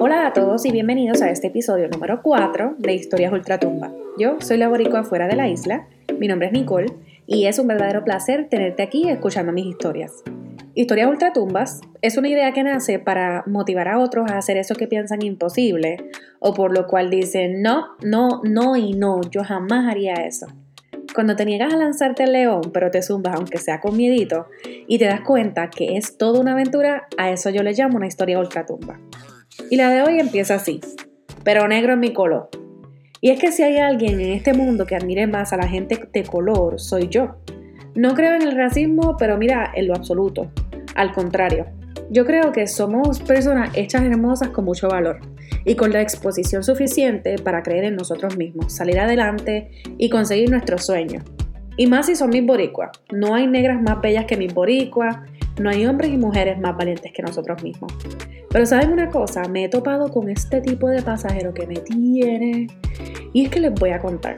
Hola a todos y bienvenidos a este episodio número 4 de Historias Ultratumba. Yo soy la boricua fuera de la isla, mi nombre es Nicole y es un verdadero placer tenerte aquí escuchando mis historias. Historias Ultratumbas es una idea que nace para motivar a otros a hacer eso que piensan imposible o por lo cual dicen no, no, no y no, yo jamás haría eso. Cuando te niegas a lanzarte al león, pero te zumbas aunque sea con miedito, y te das cuenta que es toda una aventura, a eso yo le llamo una historia ultratumba. Y la de hoy empieza así, pero negro en mi color. Y es que si hay alguien en este mundo que admire más a la gente de color, soy yo. No creo en el racismo, pero mira, en lo absoluto. Al contrario, yo creo que somos personas hechas hermosas con mucho valor y con la exposición suficiente para creer en nosotros mismos, salir adelante y conseguir nuestros sueños. Y más si son mis boricuas. No hay negras más bellas que mis boricuas, no hay hombres y mujeres más valientes que nosotros mismos. Pero ¿saben una cosa? Me he topado con este tipo de pasajero que me tiene. Y es que les voy a contar.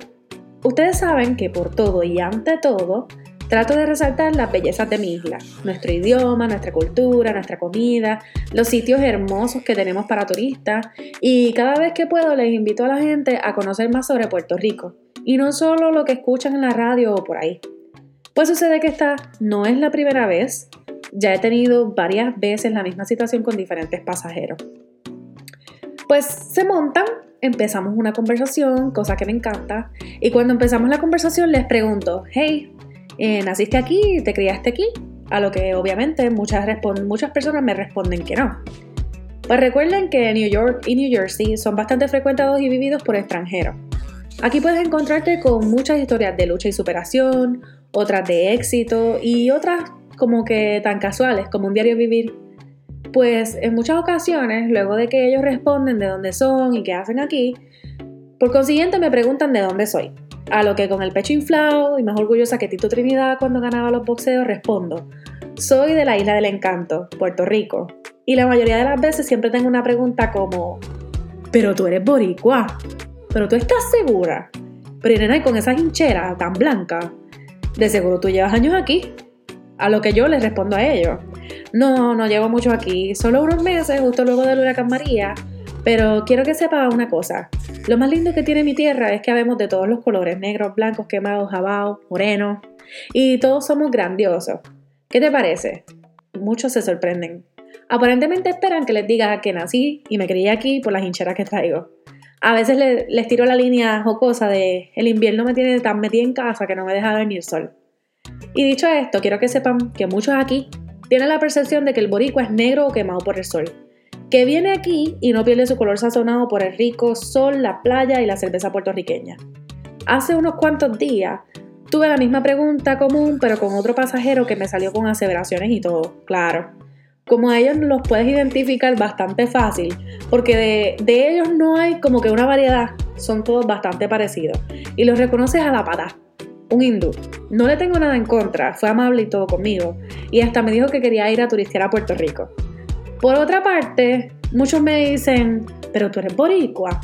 Ustedes saben que por todo y ante todo, Trato de resaltar las bellezas de mi isla, nuestro idioma, nuestra cultura, nuestra comida, los sitios hermosos que tenemos para turistas y cada vez que puedo les invito a la gente a conocer más sobre Puerto Rico y no solo lo que escuchan en la radio o por ahí. Pues sucede que esta no es la primera vez, ya he tenido varias veces la misma situación con diferentes pasajeros. Pues se montan, empezamos una conversación, cosa que me encanta, y cuando empezamos la conversación les pregunto, hey, eh, ¿naciste aquí? ¿Te criaste aquí? A lo que obviamente muchas, muchas personas me responden que no. Pues recuerden que New York y New Jersey son bastante frecuentados y vividos por extranjeros. Aquí puedes encontrarte con muchas historias de lucha y superación, otras de éxito y otras como que tan casuales como un diario vivir. Pues en muchas ocasiones, luego de que ellos responden de dónde son y qué hacen aquí, por consiguiente me preguntan de dónde soy. A lo que con el pecho inflado y más orgullosa que Tito Trinidad cuando ganaba los boxeos respondo, soy de la Isla del Encanto, Puerto Rico. Y la mayoría de las veces siempre tengo una pregunta como, pero tú eres boricua, pero tú estás segura. Pero nena, con esa hinchera tan blanca, de seguro tú llevas años aquí. A lo que yo les respondo a ellos, no, no llevo mucho aquí, solo unos meses justo luego del huracán María, pero quiero que sepa una cosa. Lo más lindo que tiene mi tierra es que habemos de todos los colores, negros, blancos, quemados, jabados, morenos, y todos somos grandiosos. ¿Qué te parece? Muchos se sorprenden. Aparentemente esperan que les diga que nací y me crié aquí por las hincheras que traigo. A veces les, tiro la línea jocosa de el invierno me tiene tan metida en casa que no me deja venir sol. Y dicho esto, quiero que sepan que muchos aquí tienen la percepción de que el boricua es negro o quemado por el sol que viene aquí y no pierde su color sazonado por el rico sol, la playa y la cerveza puertorriqueña. Hace unos cuantos días tuve la misma pregunta común, pero con otro pasajero que me salió con aseveraciones y todo, claro. Como a ellos los puedes identificar bastante fácil, porque de, de ellos no hay como que una variedad, son todos bastante parecidos. Y los reconoces a la pata, un hindú. No le tengo nada en contra, fue amable y todo conmigo, y hasta me dijo que quería ir a turistear a Puerto Rico. Por otra parte, muchos me dicen, pero tú eres boricua.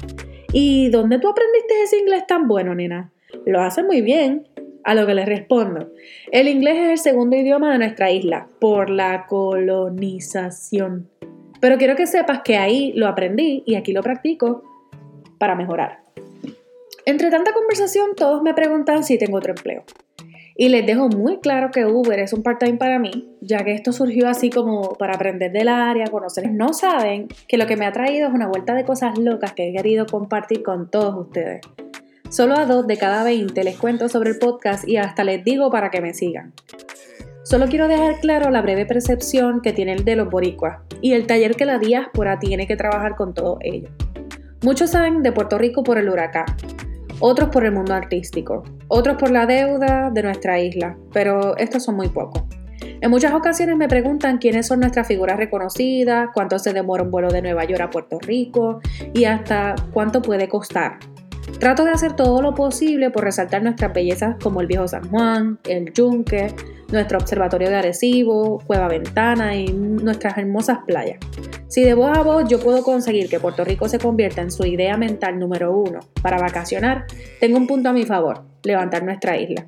¿Y dónde tú aprendiste ese inglés tan bueno, nena? Lo hace muy bien. A lo que les respondo, el inglés es el segundo idioma de nuestra isla, por la colonización. Pero quiero que sepas que ahí lo aprendí y aquí lo practico para mejorar. Entre tanta conversación, todos me preguntan si tengo otro empleo. Y les dejo muy claro que Uber es un part-time para mí, ya que esto surgió así como para aprender del área, conocer. No saben que lo que me ha traído es una vuelta de cosas locas que he querido compartir con todos ustedes. Solo a dos de cada 20 les cuento sobre el podcast y hasta les digo para que me sigan. Solo quiero dejar claro la breve percepción que tiene el de los boricuas y el taller que la diáspora tiene que trabajar con todo ello. Muchos saben de Puerto Rico por el huracán, otros por el mundo artístico, otros por la deuda de nuestra isla, pero estos son muy pocos. En muchas ocasiones me preguntan quiénes son nuestras figuras reconocidas, cuánto se demora un vuelo de Nueva York a Puerto Rico y hasta cuánto puede costar. Trato de hacer todo lo posible por resaltar nuestras bellezas como el viejo San Juan, el Yunque, nuestro observatorio de Arecibo, Cueva Ventana y nuestras hermosas playas. Si de voz a voz yo puedo conseguir que Puerto Rico se convierta en su idea mental número uno para vacacionar, tengo un punto a mi favor, levantar nuestra isla.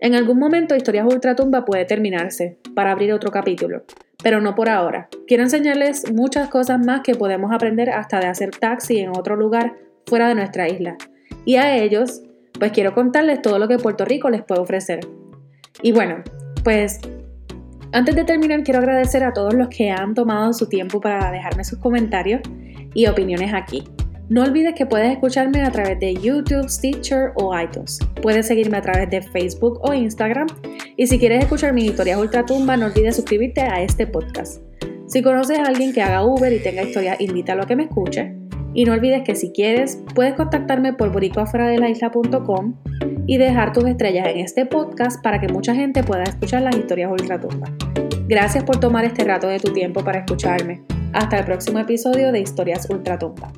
En algún momento Historias Ultratumba puede terminarse para abrir otro capítulo, pero no por ahora. Quiero enseñarles muchas cosas más que podemos aprender hasta de hacer taxi en otro lugar fuera de nuestra isla. Y a ellos, pues quiero contarles todo lo que Puerto Rico les puede ofrecer. Y bueno, pues antes de terminar quiero agradecer a todos los que han tomado su tiempo para dejarme sus comentarios y opiniones aquí. No olvides que puedes escucharme a través de YouTube, Stitcher o iTunes. Puedes seguirme a través de Facebook o Instagram. Y si quieres escuchar mis historias ultratumba, no olvides suscribirte a este podcast. Si conoces a alguien que haga Uber y tenga historia, invítalo a que me escuche. Y no olvides que si quieres, puedes contactarme por boricoafuera y dejar tus estrellas en este podcast para que mucha gente pueda escuchar las historias ultratumba. Gracias por tomar este rato de tu tiempo para escucharme. Hasta el próximo episodio de Historias Ultratumba.